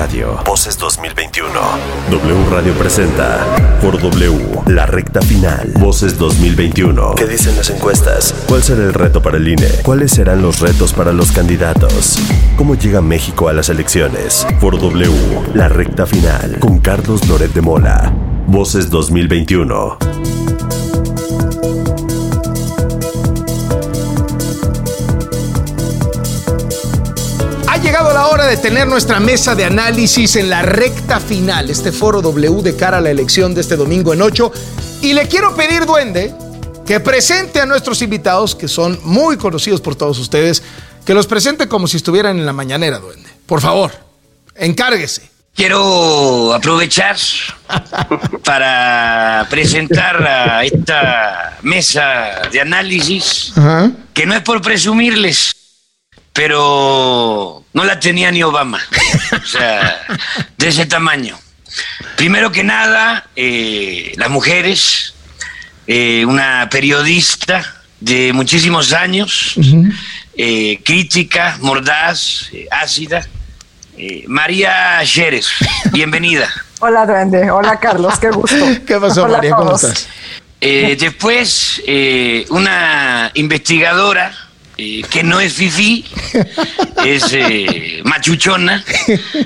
Radio. Voces 2021. W Radio presenta por W la recta final. Voces 2021. ¿Qué dicen las encuestas? ¿Cuál será el reto para el INE? ¿Cuáles serán los retos para los candidatos? ¿Cómo llega México a las elecciones? Por W la recta final con Carlos Loret de Mola. Voces 2021. Hora de tener nuestra mesa de análisis en la recta final, este foro W de cara a la elección de este domingo en 8. Y le quiero pedir, duende, que presente a nuestros invitados, que son muy conocidos por todos ustedes, que los presente como si estuvieran en la mañanera, duende. Por favor, encárguese. Quiero aprovechar para presentar a esta mesa de análisis, que no es por presumirles, pero no la tenía ni Obama, o sea, de ese tamaño. Primero que nada, eh, las mujeres, eh, una periodista de muchísimos años, eh, crítica, mordaz, ácida, María Shérez, bienvenida. Hola, Duende. Hola, Carlos. Qué gusto. ¿Qué pasó, María? ¿Cómo estás? después, una investigadora eh, que no es fifi, es eh, machuchona,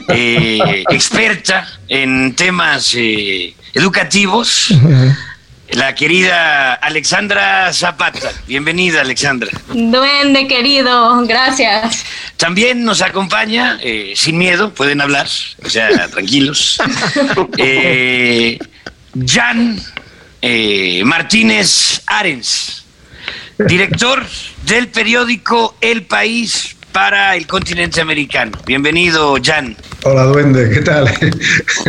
eh, experta en temas educativos. La querida Alexandra Zapata. Bienvenida, Alexandra. Duende, querido, gracias. También nos acompaña, sin miedo, pueden hablar, o sea, tranquilos. Jan Martínez Arens, director del periódico El País para el continente americano. Bienvenido, Jan. Hola, duende, ¿qué tal?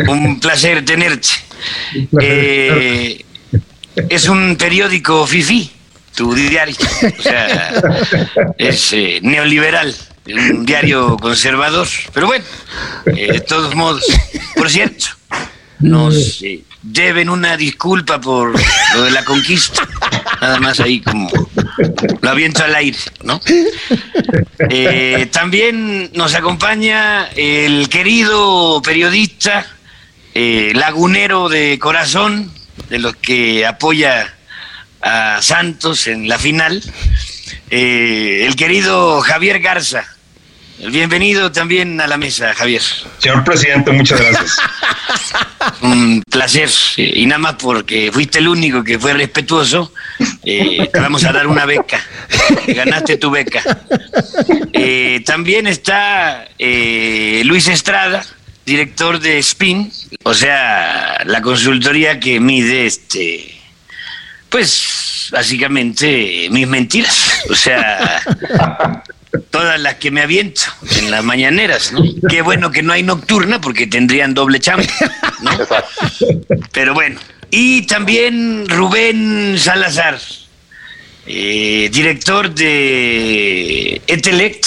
Un placer tenerte. Eh, es un periódico FIFI, tu diario. O sea, es eh, neoliberal, un diario conservador. Pero bueno, eh, de todos modos, por cierto, nos deben una disculpa por lo de la conquista. Nada más ahí como lo aviento al aire, ¿no? Eh, también nos acompaña el querido periodista, eh, lagunero de corazón, de los que apoya a Santos en la final, eh, el querido Javier Garza. Bienvenido también a la mesa, Javier. Señor presidente, muchas gracias. Un placer, y nada más porque fuiste el único que fue respetuoso, eh, te vamos a dar una beca. Ganaste tu beca. Eh, también está eh, Luis Estrada, director de SPIN, o sea, la consultoría que mide este, pues básicamente mis mentiras. O sea, todas las que me aviento en las mañaneras, ¿no? Qué bueno que no hay nocturna porque tendrían doble chamba, ¿no? Pero bueno. Y también Rubén Salazar, eh, director de Etelect.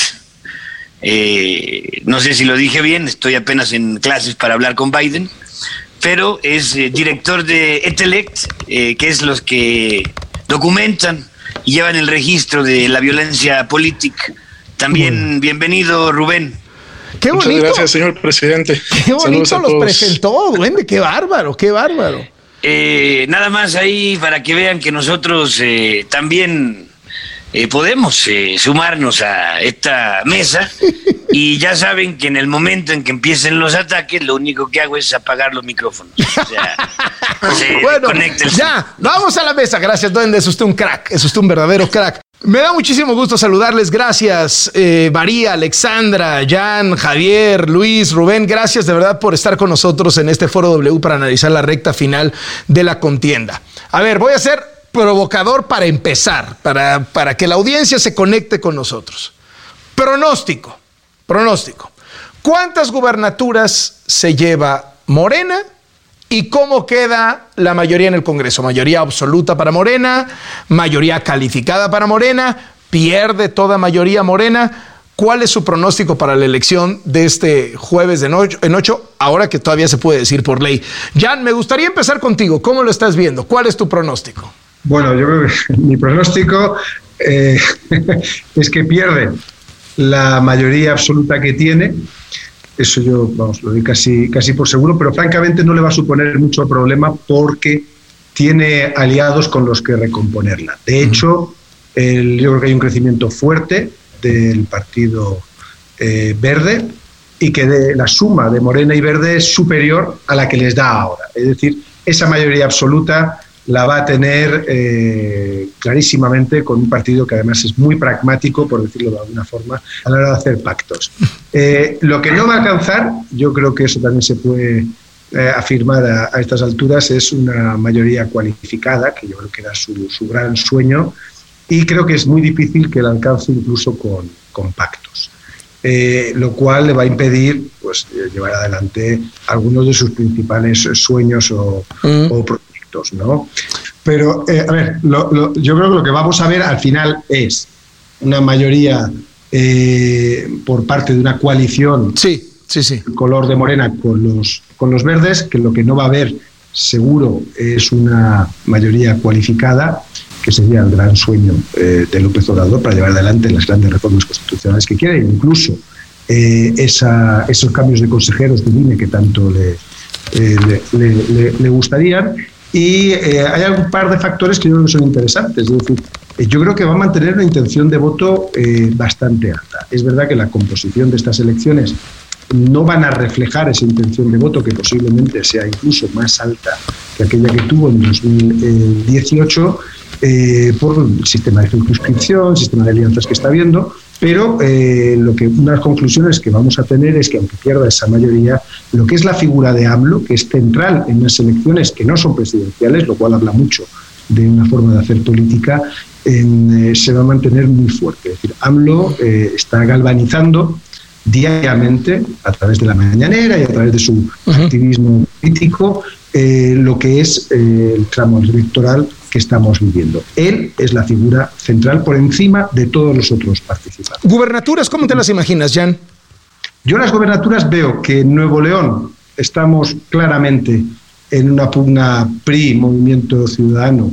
Eh, no sé si lo dije bien, estoy apenas en clases para hablar con Biden, pero es eh, director de Etelect, que es los que documentan y llevan el registro de la violencia política también bienvenido, Rubén. Qué bonito. Muchas gracias, señor presidente. Qué bonito los presentó, duende. Qué bárbaro, qué bárbaro. Eh, nada más ahí para que vean que nosotros eh, también eh, podemos sumarnos a esta mesa y ya saben que en el momento en que empiecen los ataques lo único que hago es apagar los micrófonos. bueno, ya, vamos a la mesa. Gracias, duende. Es usted un crack, es usted un verdadero crack. Me da muchísimo gusto saludarles. Gracias, eh, María, Alexandra, Jan, Javier, Luis, Rubén. Gracias de verdad por estar con nosotros en este foro W para analizar la recta final de la contienda. A ver, voy a ser provocador para empezar, para, para que la audiencia se conecte con nosotros. Pronóstico, pronóstico. ¿Cuántas gubernaturas se lleva Morena ¿Y cómo queda la mayoría en el Congreso? Mayoría absoluta para Morena, mayoría calificada para Morena, pierde toda mayoría Morena. ¿Cuál es su pronóstico para la elección de este jueves en ocho, ahora que todavía se puede decir por ley? Jan, me gustaría empezar contigo. ¿Cómo lo estás viendo? ¿Cuál es tu pronóstico? Bueno, yo mi pronóstico eh, es que pierde la mayoría absoluta que tiene eso yo vamos, lo doy casi, casi por seguro, pero francamente no le va a suponer mucho problema porque tiene aliados con los que recomponerla. De hecho, el, yo creo que hay un crecimiento fuerte del Partido eh, Verde y que de, la suma de Morena y Verde es superior a la que les da ahora. Es decir, esa mayoría absoluta la va a tener eh, clarísimamente con un partido que además es muy pragmático, por decirlo de alguna forma, a la hora de hacer pactos. Eh, lo que no va a alcanzar, yo creo que eso también se puede eh, afirmar a, estas alturas, es una mayoría cualificada, que yo creo que era su, su gran sueño, y creo que es muy difícil que la alcance incluso con, con pactos. lo cual le va a impedir pues, llevar adelante algunos de sus principales sueños o, mm. o ¿no? Pero, eh, a ver, yo creo que lo que vamos a ver al final es una mayoría eh, por parte de una coalición. Sí, sí, sí. Color de morena con los, con los verdes, que lo que no va a haber seguro es una mayoría cualificada, que sería el gran sueño eh, de López Obrador para llevar adelante las grandes reformas constitucionales que quiere, incluso esa, esos cambios de consejeros de INE que tanto le, le, le, gustarían y eh, hay un par de factores que yo creo que son interesantes. Es decir, eh, yo creo que va a mantener una intención de voto eh, bastante alta. Es verdad que la composición de estas elecciones no van a reflejar esa intención de voto, que posiblemente sea incluso más alta que aquella que tuvo en 2018, por el sistema de circunscripción, sistema de alianzas que está viendo, pero eh, lo que, una de las conclusiones que vamos a tener es que aunque pierda esa mayoría, lo que es la figura de AMLO, que es central en las elecciones que no son presidenciales, lo cual habla mucho de una forma de hacer política, eh, se va a mantener muy fuerte. Es decir, AMLO eh, está galvanizando diariamente, a través de la mañanera y a través de su activismo político, lo que es el tramo electoral que estamos viviendo. Él es la figura central por encima de todos los otros participantes. ¿Gubernaturas cómo te las imaginas, Jan? Yo las gobernaturas veo que en Nuevo León estamos claramente en una pugna PRI, Movimiento Ciudadano,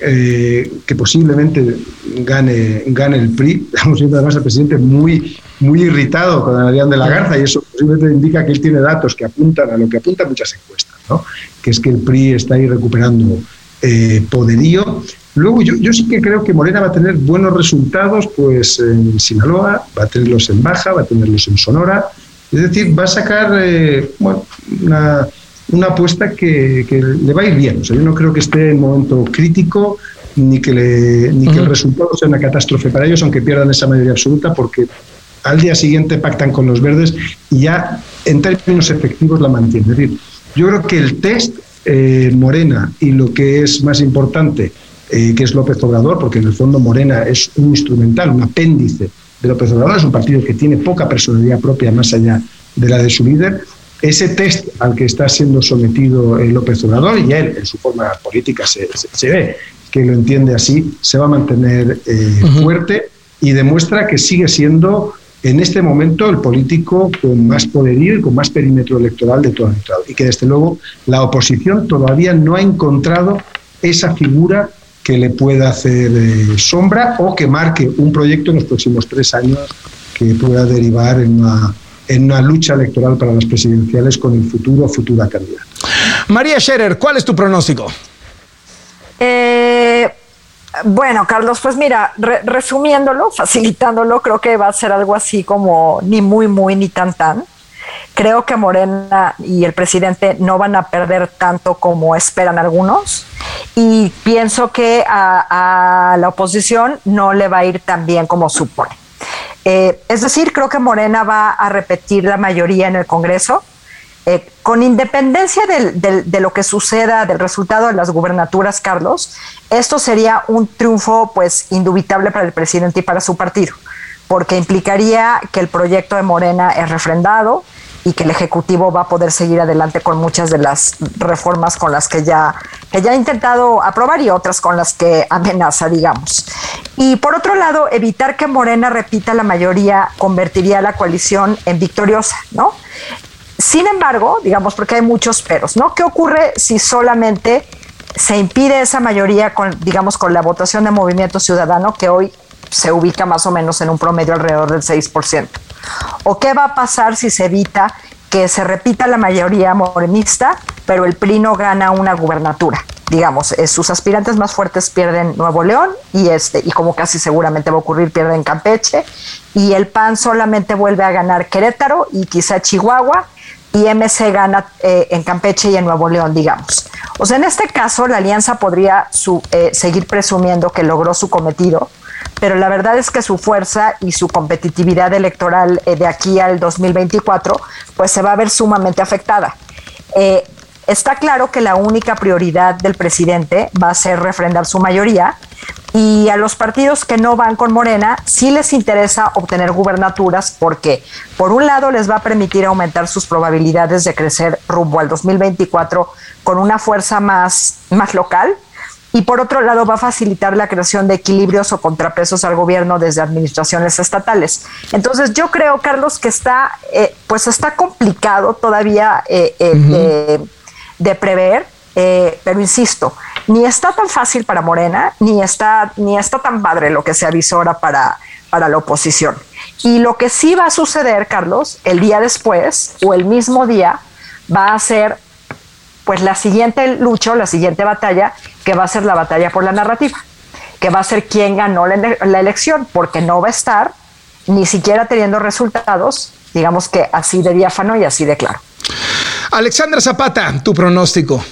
eh, que posiblemente gane, gane el PRI. Estamos viendo además al presidente muy, muy irritado con Adrián de la Garza y eso posiblemente indica que él tiene datos que apuntan a lo que apuntan muchas encuestas, ¿no? que es que el PRI está ahí recuperando eh, poderío. Luego yo, yo, sí que creo que Morena va a tener buenos resultados pues en Sinaloa, va a tenerlos en Baja, va a tenerlos en Sonora. Es decir, va a sacar eh, una, una, apuesta que, le va a ir bien. O sea, yo no creo que esté en momento crítico ni que, le, ni que el resultado sea una catástrofe para ellos, aunque pierdan esa mayoría absoluta, porque al día siguiente pactan con los verdes y ya en términos efectivos la mantienen. Es decir, yo creo que el test eh, Morena y lo que es más importante, eh, que es López Obrador, porque en el fondo Morena es un instrumental, un apéndice de López Obrador, es un partido que tiene poca personalidad propia más allá de la de su líder. Ese test al que está siendo sometido el López Obrador, y él en su forma política se, ve que lo entiende así, se va a mantener eh, fuerte y demuestra que sigue siendo en este momento el político con más poderío y con más perímetro electoral de todo el Estado. Y que desde luego la oposición todavía no ha encontrado esa figura que le pueda hacer eh, sombra o que marque un proyecto en los próximos tres años que pueda derivar en una, en una lucha electoral para las presidenciales con el futuro o futura candidata. María Scherer, ¿cuál es tu pronóstico? Eh, bueno, Carlos, pues mira, resumiéndolo, facilitándolo, creo que va a ser algo así como ni muy, muy, ni tan, tan. Creo que Morena y el presidente no van a perder tanto como esperan algunos y pienso que a, la oposición no le va a ir tan bien como supone. Eh, es decir, creo que Morena va a repetir la mayoría en el Congreso, eh, con independencia de lo que suceda, del resultado de las gubernaturas, Carlos, esto sería un triunfo pues indubitable para el presidente y para su partido, porque implicaría que el proyecto de Morena es refrendado y que el Ejecutivo va a poder seguir adelante con muchas de las reformas con las que ya, que ya ha intentado aprobar y otras con las que amenaza, digamos. Y por otro lado, evitar que Morena repita la mayoría convertiría a la coalición en victoriosa, ¿no? Sin embargo, digamos, porque hay muchos peros, ¿no? ¿Qué ocurre si solamente se impide esa mayoría con, digamos, con la votación de Movimiento Ciudadano, que hoy se ubica más o menos en un promedio alrededor del 6%? ¿O qué va a pasar si se evita que se repita la mayoría morenista, pero el PRI no gana una gubernatura? digamos, eh, sus aspirantes más fuertes pierden Nuevo León y este, y como casi seguramente va a ocurrir, pierden Campeche, y el PAN solamente vuelve a ganar Querétaro y quizá Chihuahua, y MC gana eh, en Campeche y en Nuevo León, digamos. O sea, en este caso, la alianza podría eh, seguir presumiendo que logró su cometido, pero la verdad es que su fuerza y su competitividad electoral de aquí al 2024, pues se va a ver sumamente afectada. Está claro que la única prioridad del presidente va a ser refrendar su mayoría y a los partidos que no van con Morena sí les interesa obtener gubernaturas porque por un lado les va a permitir aumentar sus probabilidades de crecer rumbo al 2024 con una fuerza más, más local y por otro lado va a facilitar la creación de equilibrios o contrapesos al gobierno desde administraciones estatales. Entonces yo creo, Carlos, que está, eh, pues está complicado todavía eh, eh, de prever, eh, pero insisto, ni está tan fácil para Morena, ni está, ni está tan padre lo que se avisora para, para la oposición. Y lo que sí va a suceder, Carlos, el día después o el mismo día, va a ser pues la siguiente lucha la siguiente batalla, que va a ser la batalla por la narrativa, que va a ser quien ganó la elección, porque no va a estar ni siquiera teniendo resultados, digamos que así de diáfano y así de claro. Alexandra Zapata, tu pronóstico.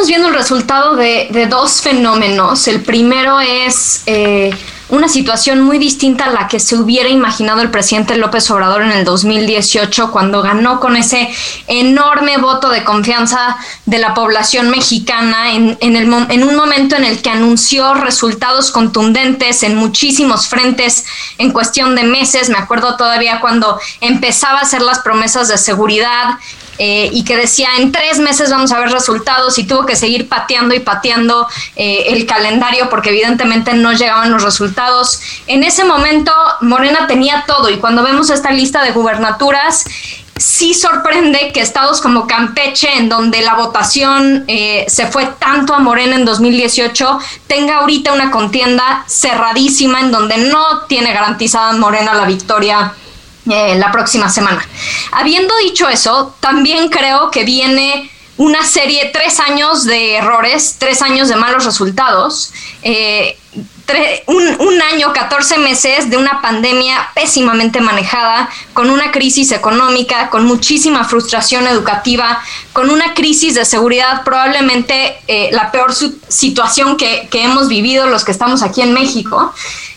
Estamos viendo el resultado de, dos fenómenos. El primero es eh, una situación muy distinta a la que se hubiera imaginado el presidente López Obrador en el 2018, cuando ganó con ese enorme voto de confianza de la población mexicana en, un momento en el que anunció resultados contundentes en muchísimos frentes en cuestión de meses. Me acuerdo todavía cuando empezaba a hacer las promesas de seguridad eh, y que decía en tres meses vamos a ver resultados y tuvo que seguir pateando y pateando eh, el calendario porque evidentemente no llegaban los resultados. En ese momento Morena tenía todo y cuando vemos esta lista de gubernaturas, sí sorprende que estados como Campeche, en donde la votación eh, se fue tanto a Morena en 2018, tenga ahorita una contienda cerradísima en donde no tiene garantizada Morena la victoria eh, la próxima semana. Habiendo dicho eso, también creo que viene una serie, tres años de errores, tres años de malos resultados, eh, un, año, 14 meses de una pandemia pésimamente manejada, con una crisis económica, con muchísima frustración educativa, con una crisis de seguridad, probablemente eh, la peor situación que, que hemos vivido los que estamos aquí en México.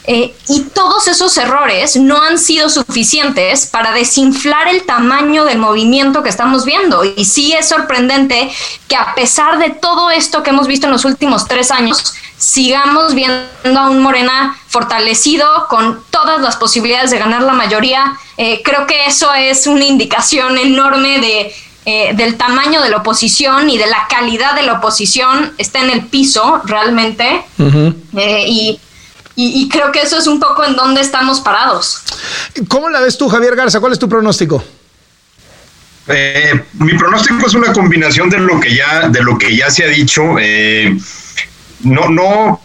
Eh, y todos esos errores no han sido suficientes para desinflar el tamaño del movimiento que estamos viendo. Y sí es sorprendente que a pesar de todo esto que hemos visto en los últimos tres años, sigamos viendo a un Morena fortalecido con todas las posibilidades de ganar la mayoría. Eh, creo que eso es una indicación enorme de, eh, del tamaño de la oposición y de la calidad de la oposición. Está en el piso realmente. y y, creo que eso es un poco en donde estamos parados. ¿Cómo la ves tú, Javier Garza? ¿Cuál es tu pronóstico? Eh, mi pronóstico es una combinación de lo que ya, de lo que ya se ha dicho. Eh, no, no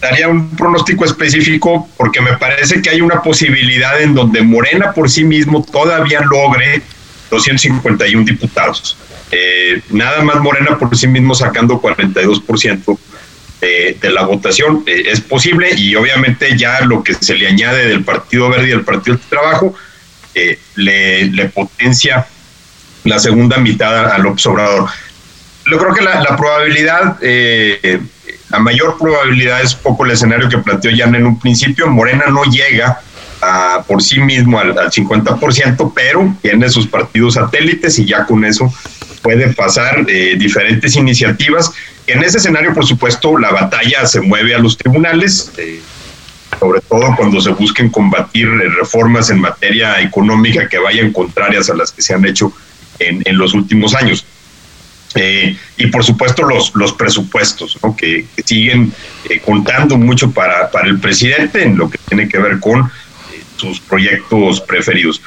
daría un pronóstico específico porque me parece que hay una posibilidad en donde Morena por sí mismo todavía logre 251 diputados. Eh, nada más Morena por sí mismo sacando 42% de, la votación. Eh, es posible y obviamente ya lo que se le añade del Partido Verde y del Partido del Trabajo eh, le, potencia la segunda mitad al Obrador. Yo creo que la, probabilidad, eh, la mayor probabilidad es poco el escenario que planteó Jan en un principio. Morena no llega a, por sí mismo al, al 50%, pero tiene sus partidos satélites y ya con eso puede pasar diferentes iniciativas en ese escenario, por supuesto, la batalla se mueve a los tribunales, eh, sobre todo cuando se busquen combatir eh, reformas en materia económica que vayan contrarias a las que se han hecho en, los últimos años. Eh, y por supuesto los, los presupuestos, que, siguen contando mucho para, para, el presidente en lo que tiene que ver con sus proyectos preferidos.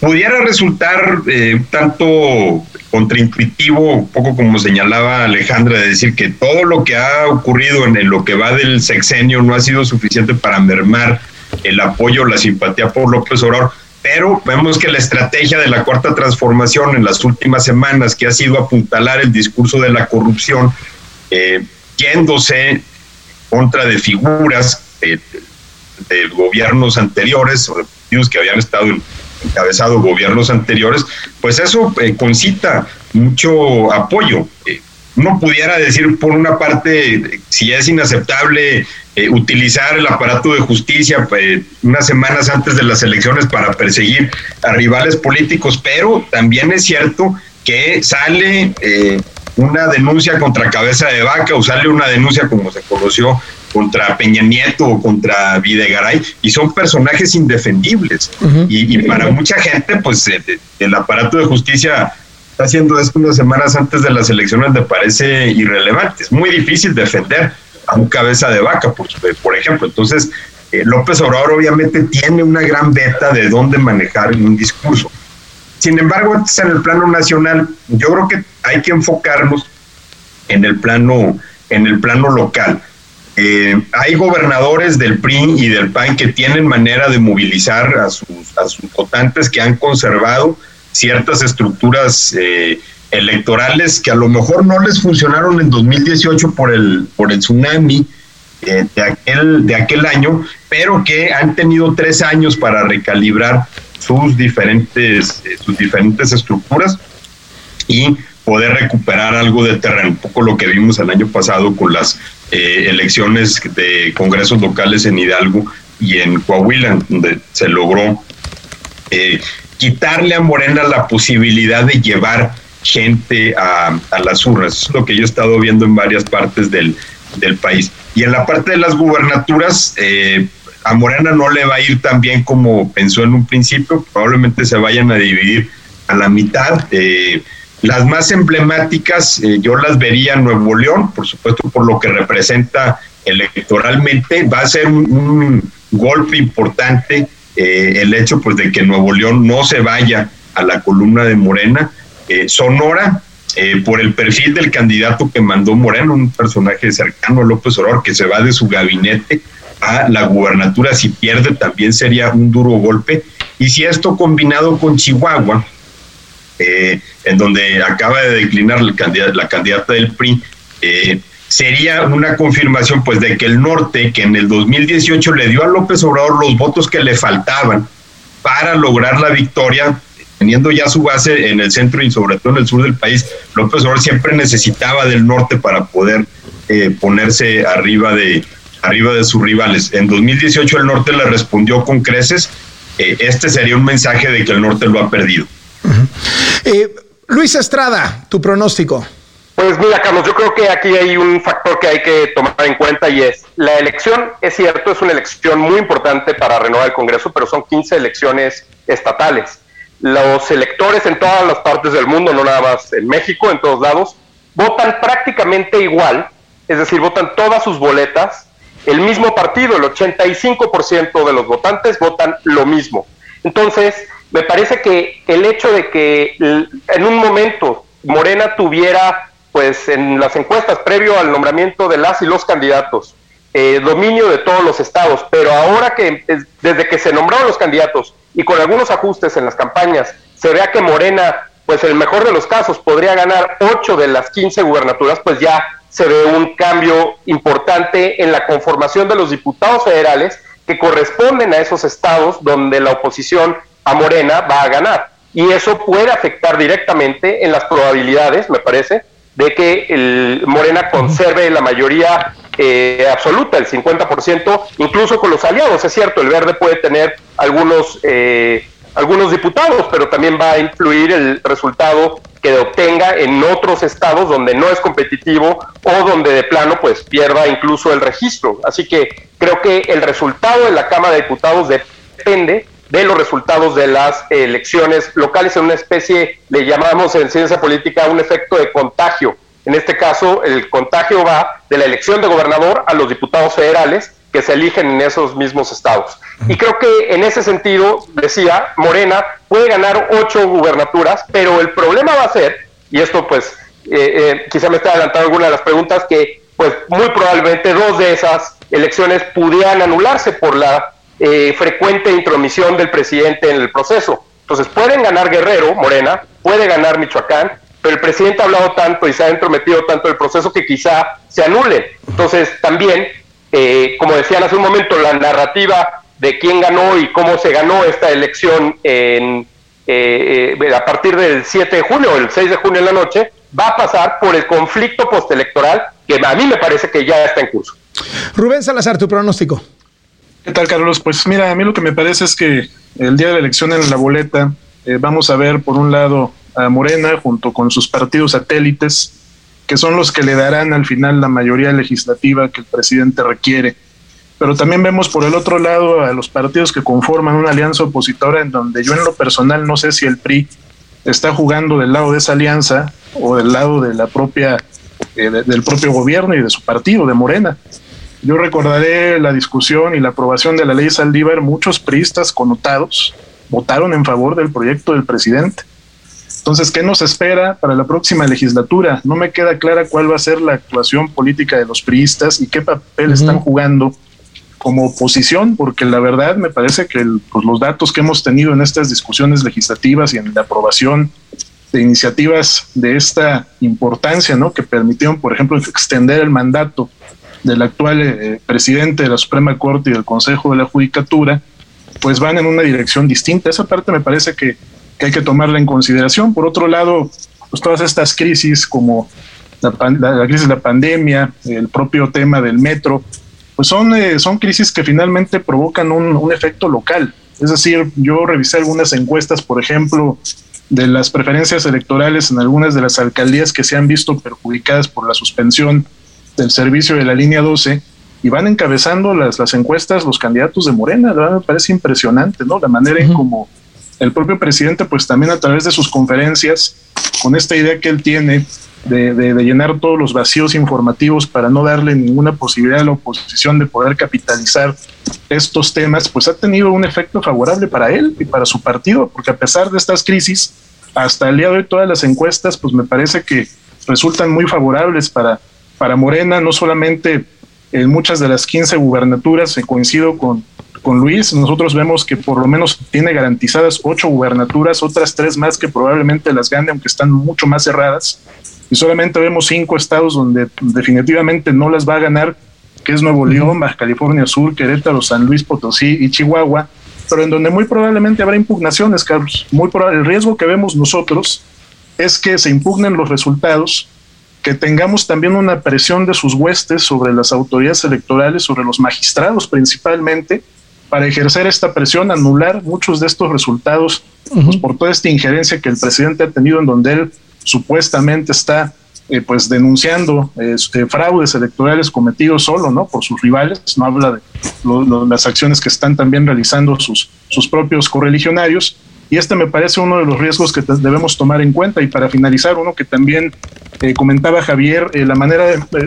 Pudiera resultar tanto contraintuitivo, un poco como señalaba Alejandra, de decir que todo lo que ha ocurrido en lo que va del sexenio no ha sido suficiente para mermar el apoyo, la simpatía por López Obrador, pero vemos que la estrategia de la cuarta transformación en las últimas semanas, que ha sido apuntalar el discurso de la corrupción, eh, yéndose contra de figuras de, gobiernos anteriores o de partidos que habían estado encabezado gobiernos anteriores, pues eso eh, concita mucho apoyo. Eh, uno pudiera decir, por una parte, si es inaceptable eh, utilizar el aparato de justicia pues, unas semanas antes de las elecciones para perseguir a rivales políticos, pero también es cierto que sale eh, una denuncia contra Cabeza de Vaca o sale una denuncia como se conoció contra Peña Nieto o contra Videgaray y son personajes indefendibles y, para mucha gente pues el aparato de justicia está haciendo esto unas semanas antes de las elecciones me parece irrelevante. Es muy difícil defender a un cabeza de vaca, por, por ejemplo. Entonces, eh, López Obrador obviamente tiene una gran beta de dónde manejar un discurso. Sin embargo, en el plano nacional, yo creo que hay que enfocarnos en el plano, en el plano local. Eh, hay gobernadores del PRI y del PAN que tienen manera de movilizar a sus, a sus votantes que han conservado ciertas estructuras eh, electorales que a lo mejor no les funcionaron en 2018 por el, por el tsunami eh, de, aquel, de aquel año, pero que han tenido tres años para recalibrar sus diferentes, eh, sus diferentes estructuras. Y poder recuperar algo de terreno, un poco lo que vimos el año pasado con las elecciones de congresos locales en Hidalgo y en Coahuila, donde se logró eh, quitarle a Morena la posibilidad de llevar gente a, las urnas. es lo que yo he estado viendo en varias partes del, país. Y en la parte de las gubernaturas, eh, a Morena no le va a ir tan bien como pensó en un principio, probablemente se vayan a dividir a la mitad. Eh, las más emblemáticas eh, yo las vería Nuevo León, por supuesto por lo que representa electoralmente, va a ser un golpe importante eh, el hecho pues de que Nuevo León no se vaya a la columna de Morena. Eh, Sonora, eh, por el perfil del candidato que mandó Morena, un personaje cercano a López Obrador, que se va de su gabinete a la gubernatura, si pierde también sería un duro golpe. Y si esto combinado con Chihuahua, en donde acaba de declinar la candidata, del PRI, sería una confirmación pues de que el norte, que en el 2018 le dio a López Obrador los votos que le faltaban para lograr la victoria, teniendo ya su base en el centro y sobre todo en el sur del país, López Obrador siempre necesitaba del norte para poder eh, ponerse arriba de, arriba de sus rivales. En 2018 el norte le respondió con creces, eh, este sería un mensaje de que el norte lo ha perdido. Eh, Luis Estrada, tu pronóstico. Pues mira, Carlos, yo creo que aquí hay un factor que hay que tomar en cuenta y es, la elección, es cierto, es una elección muy importante para renovar el Congreso, pero son 15 elecciones estatales. Los electores en todas las partes del mundo, no nada más en México, en todos lados, votan prácticamente igual, es decir, votan todas sus boletas, el mismo partido, el 85% de los votantes votan lo mismo. Entonces, me parece que el hecho de que en un momento Morena tuviera pues en las encuestas previo al nombramiento de las y los candidatos, eh, dominio de todos los estados, pero ahora que desde que se nombraron los candidatos y con algunos ajustes en las campañas, se vea que Morena, pues en el mejor de los casos, podría ganar 8 de las 15 gubernaturas, pues ya se ve un cambio importante en la conformación de los diputados federales que corresponden a esos estados donde la oposición a Morena va a ganar. Y eso puede afectar directamente en las probabilidades, me parece, de que el Morena conserve la mayoría eh, absoluta, el 50%, incluso con los aliados. Es cierto, el verde puede tener algunos, eh, algunos diputados, pero también va a influir el resultado que obtenga en otros estados donde no es competitivo o donde de plano pues pierda incluso el registro. Así que creo que el resultado de la Cámara de Diputados depende de los resultados de las elecciones locales en una especie, le llamamos en ciencia política, un efecto de contagio. En este caso, el contagio va de la elección de gobernador a los diputados federales que se eligen en esos mismos estados. Y creo que en ese sentido, decía, Morena puede ganar ocho gubernaturas, pero el problema va a ser, y esto pues eh, eh, quizá me está adelantando alguna de las preguntas, que pues muy probablemente dos de esas elecciones pudieran anularse por la eh, frecuente intromisión del presidente en el proceso. Entonces pueden ganar Guerrero, Morena, puede ganar Michoacán, pero el presidente ha hablado tanto y se ha entrometido tanto en el proceso que quizá se anule. Entonces también, eh, como decían hace un momento, la narrativa de quién ganó y cómo se ganó esta elección en, eh, a partir del 7 de junio el 6 de junio en la noche, va a pasar por el conflicto postelectoral que a mí me parece que ya está en curso. Rubén Salazar, tu pronóstico. ¿Qué tal, Carlos? Pues mira, a mí lo que me parece es que el día de la elección en la boleta eh, vamos a ver, por un lado, a Morena junto con sus partidos satélites, que son los que le darán al final la mayoría legislativa que el presidente requiere. Pero también vemos por el otro lado a los partidos que conforman una alianza opositora en donde yo en lo personal no sé si el PRI está jugando del lado de esa alianza o del lado de la propia eh, del propio gobierno y de su partido, de Morena. Yo recordaré la discusión y la aprobación de la ley Saldívar, muchos priistas connotados votaron en favor del proyecto del presidente. Entonces, ¿qué nos espera para la próxima legislatura? No me queda clara cuál va a ser la actuación política de los priistas y qué papel están jugando como oposición, porque la verdad me parece que pues, los datos que hemos tenido en estas discusiones legislativas y en la aprobación de iniciativas de esta importancia, ¿no? que permitieron, por ejemplo, extender el mandato del actual eh, presidente de la Suprema Corte y del Consejo de la Judicatura, pues van en una dirección distinta. Esa parte me parece que, hay que tomarla en consideración. Por otro lado, pues todas estas crisis como la, crisis de la pandemia, el propio tema del metro, pues son, eh, son crisis que finalmente provocan un efecto local. Es decir, yo revisé algunas encuestas, por ejemplo, de las preferencias electorales en algunas de las alcaldías que se han visto perjudicadas por la suspensión del servicio de la línea 12 y van encabezando las, las encuestas los candidatos de Morena. Verdad me parece impresionante, ¿no? La manera en como el propio presidente, pues también a través de sus conferencias, con esta idea que él tiene de, de, llenar todos los vacíos informativos para no darle ninguna posibilidad a la oposición de poder capitalizar estos temas, pues ha tenido un efecto favorable para él y para su partido, porque a pesar de estas crisis, hasta el día de hoy todas las encuestas, pues me parece que resultan muy favorables para, para Morena, no solamente en muchas de las 15 gubernaturas, coincido con, con Luis, nosotros vemos que por lo menos tiene garantizadas ocho gubernaturas, otras tres más que probablemente las gane, aunque están mucho más cerradas y solamente vemos cinco estados donde definitivamente no las va a ganar, que es Nuevo León, Baja California Sur, Querétaro, San Luis Potosí y Chihuahua, pero en donde muy probablemente habrá impugnaciones, Carlos. Muy probable, el riesgo que vemos nosotros es que se impugnen los resultados, que tengamos también una presión de sus huestes sobre las autoridades electorales, sobre los magistrados principalmente, para ejercer esta presión, anular muchos de estos resultados, pues, por toda esta injerencia que el presidente ha tenido en donde él supuestamente está eh, pues denunciando este, fraudes electorales cometidos solo no por sus rivales no habla de las acciones que están también realizando sus sus propios correligionarios y este me parece uno de los riesgos que debemos tomar en cuenta. Y para finalizar uno que también eh, comentaba Javier eh, la manera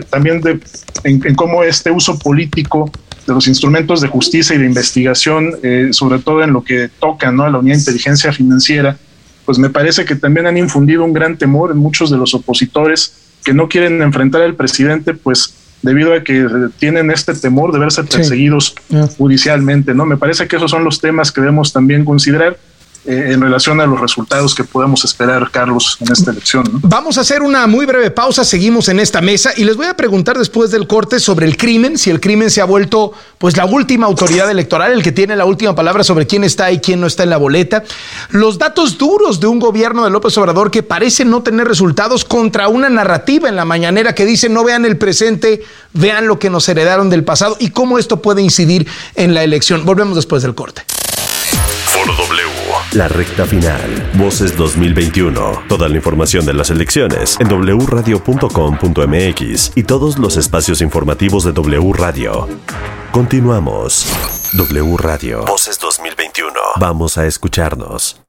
también de en, en, cómo este uso político de los instrumentos de justicia y de investigación sobre todo en lo que toca no a la unidad de inteligencia financiera pues me parece que también han infundido un gran temor en muchos de los opositores que no quieren enfrentar al presidente, pues debido a que tienen este temor de verse perseguidos judicialmente, ¿no? Me parece que esos son los temas que debemos también considerar eh, en relación a los resultados que podemos esperar, Carlos, en esta elección. Vamos a hacer una muy breve pausa, seguimos en esta mesa y les voy a preguntar después del corte sobre el crimen, si el crimen se ha vuelto pues la última autoridad electoral, el que tiene la última palabra sobre quién está y quién no está en la boleta, los datos duros de un gobierno de López Obrador que parece no tener resultados contra una narrativa en la mañanera que dice no vean el presente, vean lo que nos heredaron del pasado y cómo esto puede incidir en la elección. Volvemos después del corte. Foro W la recta final. Voces 2021. Toda la información de las elecciones en wradio.com.mx y todos los espacios informativos de W Radio. Continuamos. W Radio. Voces 2021. Vamos a escucharnos.